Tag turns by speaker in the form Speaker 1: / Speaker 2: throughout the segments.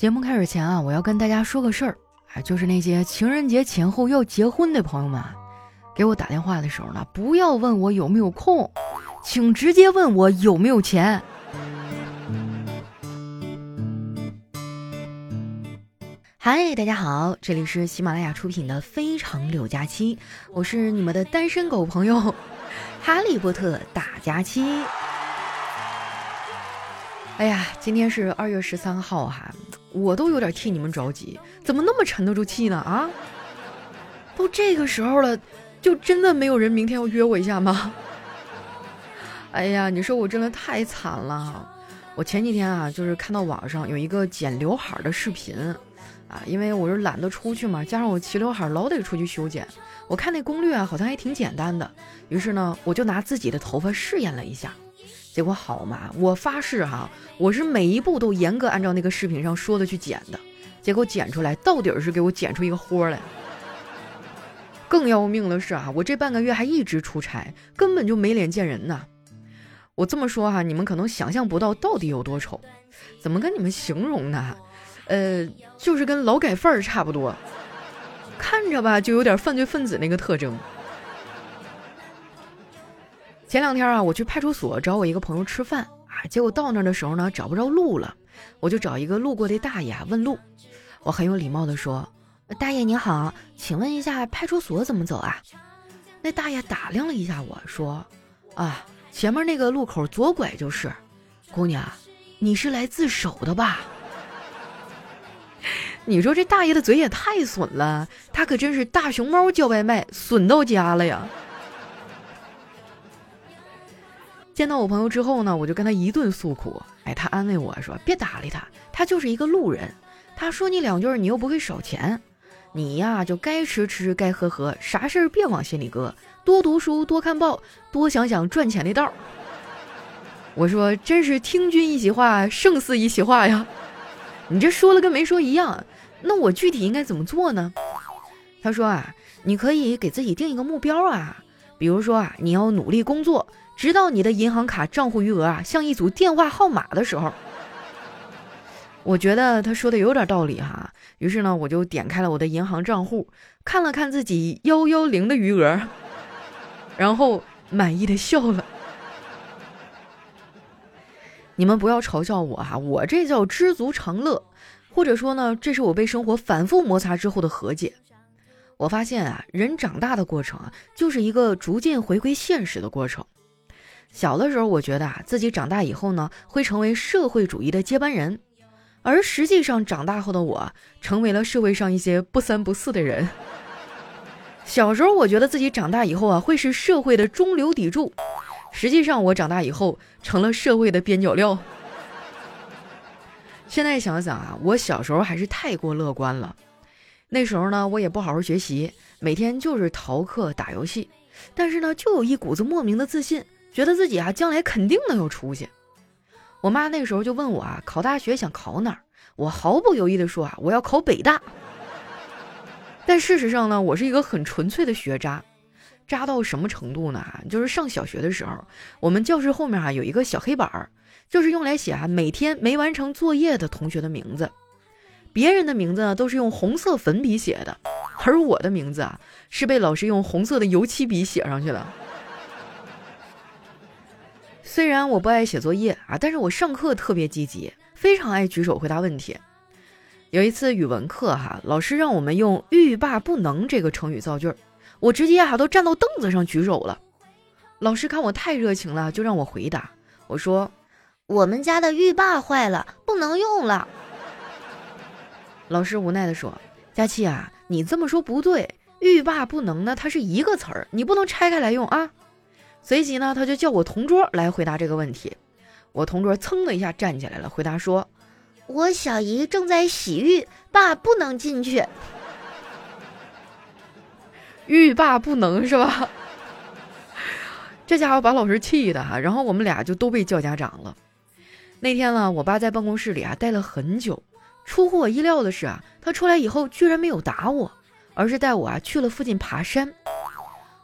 Speaker 1: 节目开始前啊，我要跟大家说个事儿，哎，就是那些情人节前后要结婚的朋友们，给我打电话的时候呢，不要问我有没有空，请直接问我有没有钱。嗨，大家好，这里是喜马拉雅出品的《非常六加七》，我是你们的单身狗朋友 哈利波特大假期。哎呀，今天是二月十三号哈，我都有点替你们着急，怎么那么沉得住气呢？啊，都这个时候了，就真的没有人明天要约我一下吗？哎呀，你说我真的太惨了。我前几天啊，就是看到网上有一个剪刘海的视频，啊，因为我是懒得出去嘛，加上我齐刘海老得出去修剪，我看那攻略啊，好像还挺简单的，于是呢，我就拿自己的头发试验了一下。结果好嘛，我发誓哈，我是每一步都严格按照那个视频上说的去剪的，结果剪出来到底是给我剪出一个豁来。更要命的是啊，我这半个月还一直出差，根本就没脸见人呐。我这么说哈，你们可能想象不到到底有多丑，怎么跟你们形容呢？呃，就是跟劳改犯儿差不多，看着吧就有点犯罪分子那个特征。前两天啊，我去派出所找我一个朋友吃饭啊，结果到那儿的时候呢，找不着路了，我就找一个路过的大爷问路。我很有礼貌的说：“大爷您好，请问一下派出所怎么走啊？”那大爷打量了一下我说：“啊，前面那个路口左拐就是。姑娘，你是来自首的吧？” 你说这大爷的嘴也太损了，他可真是大熊猫叫外卖，损到家了呀！见到我朋友之后呢，我就跟他一顿诉苦。哎，他安慰我说：“别搭理他，他就是一个路人。他说你两句，你又不会少钱。你呀，就该吃吃，该喝喝，啥事儿别往心里搁，多读书，多看报，多想想赚钱的道。”我说：“真是听君一席话，胜似一席话呀！你这说了跟没说一样。那我具体应该怎么做呢？”他说：“啊，你可以给自己定一个目标啊，比如说啊，你要努力工作。”直到你的银行卡账户余额啊像一组电话号码的时候，我觉得他说的有点道理哈。于是呢，我就点开了我的银行账户，看了看自己幺幺零的余额，然后满意的笑了。你们不要嘲笑我哈，我这叫知足常乐，或者说呢，这是我被生活反复摩擦之后的和解。我发现啊，人长大的过程啊，就是一个逐渐回归现实的过程。小的时候，我觉得啊，自己长大以后呢，会成为社会主义的接班人，而实际上长大后的我，成为了社会上一些不三不四的人。小时候，我觉得自己长大以后啊，会是社会的中流砥柱，实际上我长大以后成了社会的边角料。现在想想啊，我小时候还是太过乐观了。那时候呢，我也不好好学习，每天就是逃课打游戏，但是呢，就有一股子莫名的自信。觉得自己啊，将来肯定能有出息。我妈那时候就问我啊，考大学想考哪儿？我毫不犹豫地说啊，我要考北大。但事实上呢，我是一个很纯粹的学渣，渣到什么程度呢？就是上小学的时候，我们教室后面啊有一个小黑板儿，就是用来写啊每天没完成作业的同学的名字。别人的名字呢都是用红色粉笔写的，而我的名字啊是被老师用红色的油漆笔写上去的。虽然我不爱写作业啊，但是我上课特别积极，非常爱举手回答问题。有一次语文课哈，老师让我们用“欲罢不能”这个成语造句儿，我直接哈都站到凳子上举手了。老师看我太热情了，就让我回答。我说：“
Speaker 2: 我们家的浴霸坏了，不能用了。”
Speaker 1: 老师无奈的说：“佳琪啊，你这么说不对，‘欲罢不能’呢，它是一个词儿，你不能拆开来用啊。”随即呢，他就叫我同桌来回答这个问题。我同桌噌的一下站起来了，回答说：“
Speaker 2: 我小姨正在洗浴，爸不能进去。”
Speaker 1: 浴霸不能是吧？这家伙把老师气的哈，然后我们俩就都被叫家长了。那天呢，我爸在办公室里啊待了很久。出乎我意料的是啊，他出来以后居然没有打我，而是带我啊去了附近爬山。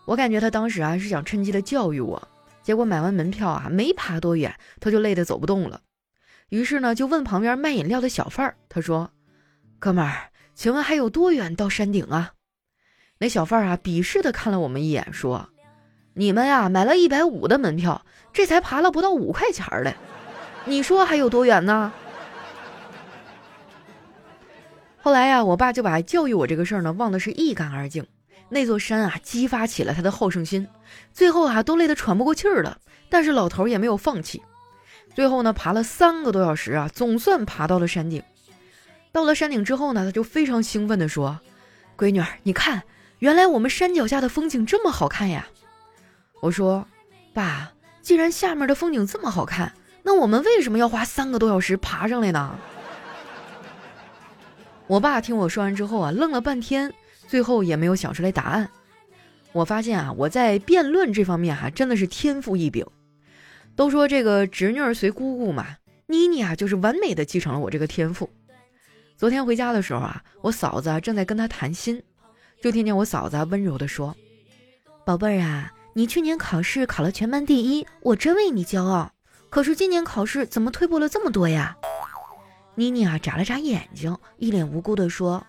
Speaker 1: 我感觉他当时啊是想趁机的教育我，结果买完门票啊没爬多远，他就累得走不动了。于是呢就问旁边卖饮料的小贩儿，他说：“哥们儿，请问还有多远到山顶啊？”那小贩儿啊鄙视的看了我们一眼，说：“你们呀买了一百五的门票，这才爬了不到五块钱儿嘞，你说还有多远呢？”后来呀，我爸就把教育我这个事儿呢忘得是一干二净。那座山啊，激发起了他的好胜心，最后啊都累得喘不过气儿了，但是老头也没有放弃。最后呢，爬了三个多小时啊，总算爬到了山顶。到了山顶之后呢，他就非常兴奋地说：“闺女儿，你看，原来我们山脚下的风景这么好看呀！”我说：“爸，既然下面的风景这么好看，那我们为什么要花三个多小时爬上来呢？”我爸听我说完之后啊，愣了半天，最后也没有想出来答案。我发现啊，我在辩论这方面哈，真的是天赋异禀。都说这个侄女儿随姑姑嘛，妮妮啊，就是完美的继承了我这个天赋。昨天回家的时候啊，我嫂子正在跟她谈心，就听见我嫂子温柔的说：“
Speaker 2: 宝贝儿啊，你去年考试考了全班第一，我真为你骄傲。可是今年考试怎么退步了这么多呀？”妮妮啊，眨了眨眼睛，一脸无辜的说：“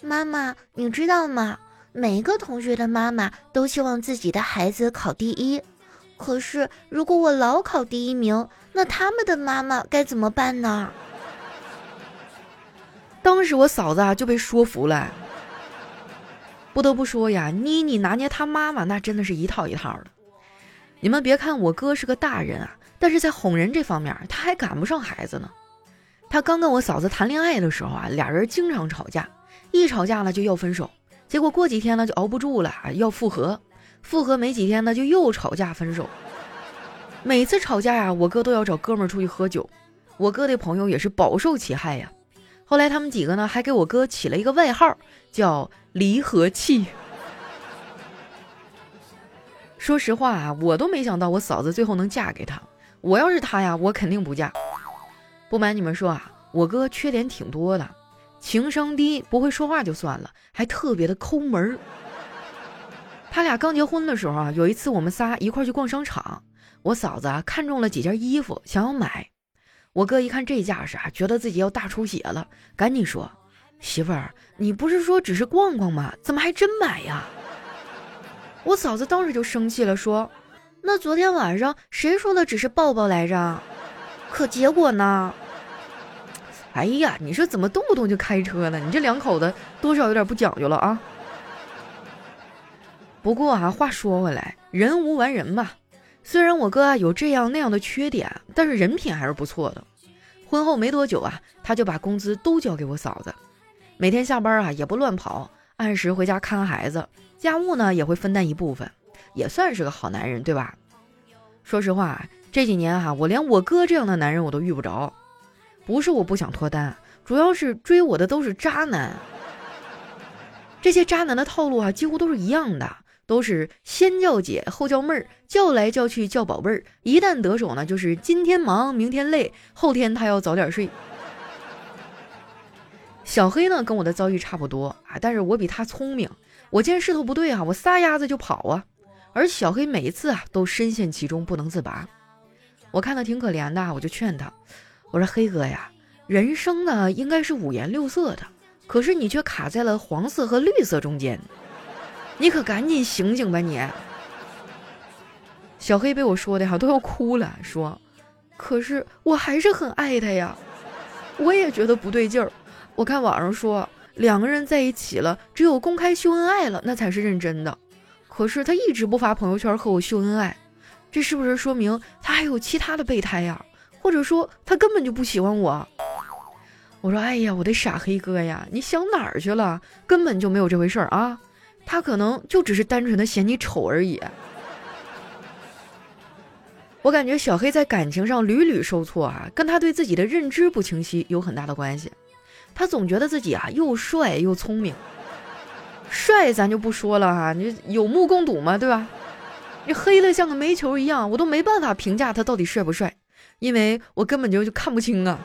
Speaker 2: 妈妈，你知道吗？每个同学的妈妈都希望自己的孩子考第一。可是如果我老考第一名，那他们的妈妈该怎么办呢？”
Speaker 1: 当时我嫂子啊就被说服了。不得不说呀，妮妮拿捏她妈妈那真的是一套一套的。你们别看我哥是个大人啊，但是在哄人这方面他还赶不上孩子呢。他刚跟我嫂子谈恋爱的时候啊，俩人经常吵架，一吵架呢就要分手，结果过几天呢就熬不住了，要复合，复合没几天呢就又吵架分手。每次吵架呀，我哥都要找哥们儿出去喝酒，我哥的朋友也是饱受其害呀。后来他们几个呢还给我哥起了一个外号，叫离合器。说实话啊，我都没想到我嫂子最后能嫁给他，我要是他呀，我肯定不嫁。不瞒你们说啊，我哥缺点挺多的，情商低，不会说话就算了，还特别的抠门儿。他俩刚结婚的时候啊，有一次我们仨一块去逛商场，我嫂子啊看中了几件衣服，想要买。我哥一看这架势啊，觉得自己要大出血了，赶紧说：“媳妇儿，你不是说只是逛逛吗？怎么还真买呀？”我嫂子当时就生气了，说：“那昨天晚上谁说的只是抱抱来着？可结果呢？”哎呀，你说怎么动不动就开车呢？你这两口子多少有点不讲究了啊。不过啊，话说回来，人无完人嘛。虽然我哥啊有这样那样的缺点，但是人品还是不错的。婚后没多久啊，他就把工资都交给我嫂子，每天下班啊也不乱跑，按时回家看孩子，家务呢也会分担一部分，也算是个好男人，对吧？说实话，这几年哈，我连我哥这样的男人我都遇不着。不是我不想脱单，主要是追我的都是渣男。这些渣男的套路啊，几乎都是一样的，都是先叫姐后叫妹儿，叫来叫去叫宝贝儿。一旦得手呢，就是今天忙明天累，后天他要早点睡。小黑呢，跟我的遭遇差不多啊，但是我比他聪明。我见势头不对啊，我撒丫子就跑啊，而小黑每一次啊都深陷其中不能自拔。我看他挺可怜的，我就劝他。我说黑哥呀，人生呢应该是五颜六色的，可是你却卡在了黄色和绿色中间，你可赶紧醒醒吧你！小黑被我说的哈都要哭了，说，可是我还是很爱他呀，我也觉得不对劲儿。我看网上说两个人在一起了，只有公开秀恩爱了，那才是认真的。可是他一直不发朋友圈和我秀恩爱，这是不是说明他还有其他的备胎呀？或者说他根本就不喜欢我，我说哎呀，我的傻黑哥呀，你想哪儿去了？根本就没有这回事儿啊！他可能就只是单纯的嫌你丑而已。我感觉小黑在感情上屡屡受挫啊，跟他对自己的认知不清晰有很大的关系。他总觉得自己啊又帅又聪明，帅咱就不说了哈，你有目共睹嘛，对吧？你黑的像个煤球一样，我都没办法评价他到底帅不帅。因为我根本就就看不清啊！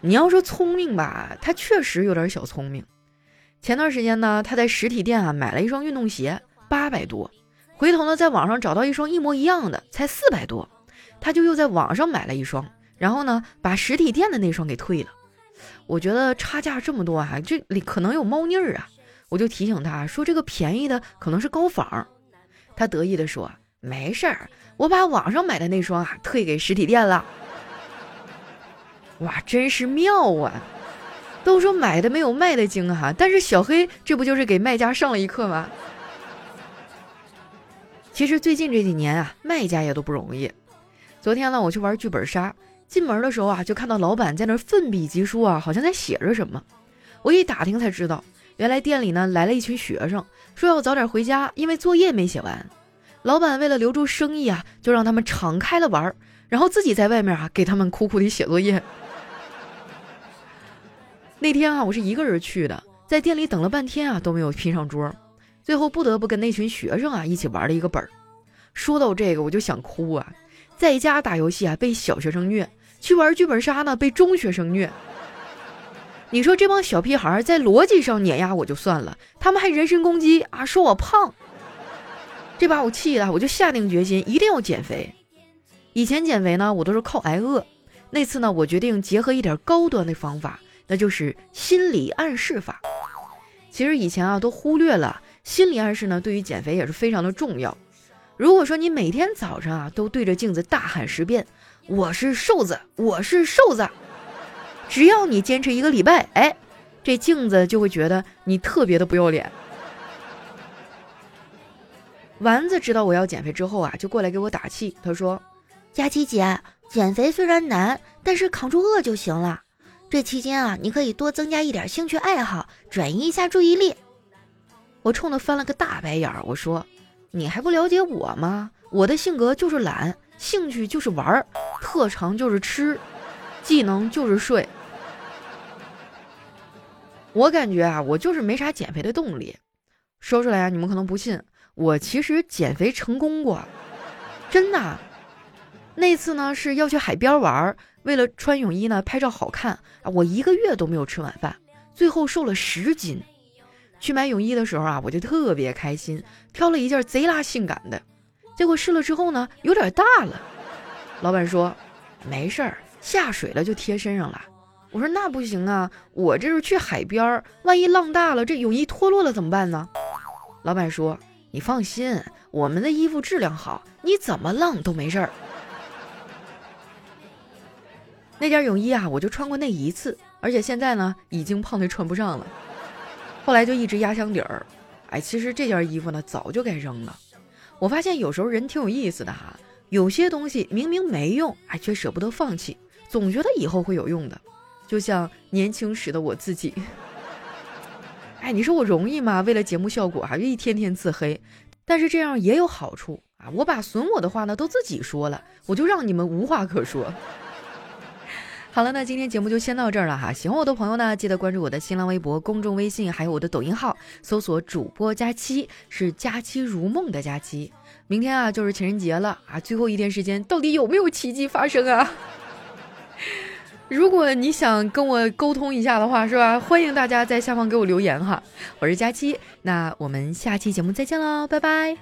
Speaker 1: 你要说聪明吧，他确实有点小聪明。前段时间呢，他在实体店啊买了一双运动鞋，八百多，回头呢在网上找到一双一模一样的，才四百多，他就又在网上买了一双，然后呢把实体店的那双给退了。我觉得差价这么多啊，这里可能有猫腻儿啊，我就提醒他说这个便宜的可能是高仿。他得意的说：“没事儿，我把网上买的那双啊退给实体店了。”哇，真是妙啊！都说买的没有卖的精哈，但是小黑这不就是给卖家上了一课吗？其实最近这几年啊，卖家也都不容易。昨天呢，我去玩剧本杀，进门的时候啊，就看到老板在那奋笔疾书啊，好像在写着什么。我一打听才知道，原来店里呢来了一群学生，说要早点回家，因为作业没写完。老板为了留住生意啊，就让他们敞开了玩儿，然后自己在外面啊给他们苦苦的写作业。那天啊，我是一个人去的，在店里等了半天啊，都没有拼上桌，最后不得不跟那群学生啊一起玩了一个本儿。说到这个，我就想哭啊，在家打游戏啊被小学生虐，去玩剧本杀呢被中学生虐。你说这帮小屁孩在逻辑上碾压我就算了，他们还人身攻击啊，说我胖，这把我气的，我就下定决心一定要减肥。以前减肥呢，我都是靠挨饿，那次呢，我决定结合一点高端的方法。那就是心理暗示法。其实以前啊都忽略了心理暗示呢，对于减肥也是非常的重要。如果说你每天早上啊都对着镜子大喊十遍“我是瘦子，我是瘦子”，只要你坚持一个礼拜，哎，这镜子就会觉得你特别的不要脸。丸子知道我要减肥之后啊，就过来给我打气，他说：“
Speaker 2: 佳琪姐，减肥虽然难，但是扛住饿就行了。”这期间啊，你可以多增加一点兴趣爱好，转移一下注意力。
Speaker 1: 我冲他翻了个大白眼儿，我说：“你还不了解我吗？我的性格就是懒，兴趣就是玩儿，特长就是吃，技能就是睡。我感觉啊，我就是没啥减肥的动力。说出来啊，你们可能不信，我其实减肥成功过，真的。那次呢是要去海边玩。”为了穿泳衣呢，拍照好看啊！我一个月都没有吃晚饭，最后瘦了十斤。去买泳衣的时候啊，我就特别开心，挑了一件贼拉性感的。结果试了之后呢，有点大了。老板说：“没事儿，下水了就贴身上了。”我说：“那不行啊，我这是去海边，万一浪大了，这泳衣脱落了怎么办呢？”老板说：“你放心，我们的衣服质量好，你怎么浪都没事儿。”那件泳衣啊，我就穿过那一次，而且现在呢，已经胖的穿不上了。后来就一直压箱底儿。哎，其实这件衣服呢，早就该扔了。我发现有时候人挺有意思的哈，有些东西明明没用，哎，却舍不得放弃，总觉得以后会有用的。就像年轻时的我自己。哎，你说我容易吗？为了节目效果哈，就一天天自黑。但是这样也有好处啊，我把损我的话呢都自己说了，我就让你们无话可说。好了，那今天节目就先到这儿了哈。喜欢我的朋友呢，记得关注我的新浪微博、公众微信，还有我的抖音号，搜索主播佳期，是佳期如梦的佳期。明天啊就是情人节了啊，最后一天时间，到底有没有奇迹发生啊？如果你想跟我沟通一下的话，是吧？欢迎大家在下方给我留言哈。我是佳期，那我们下期节目再见喽，拜拜。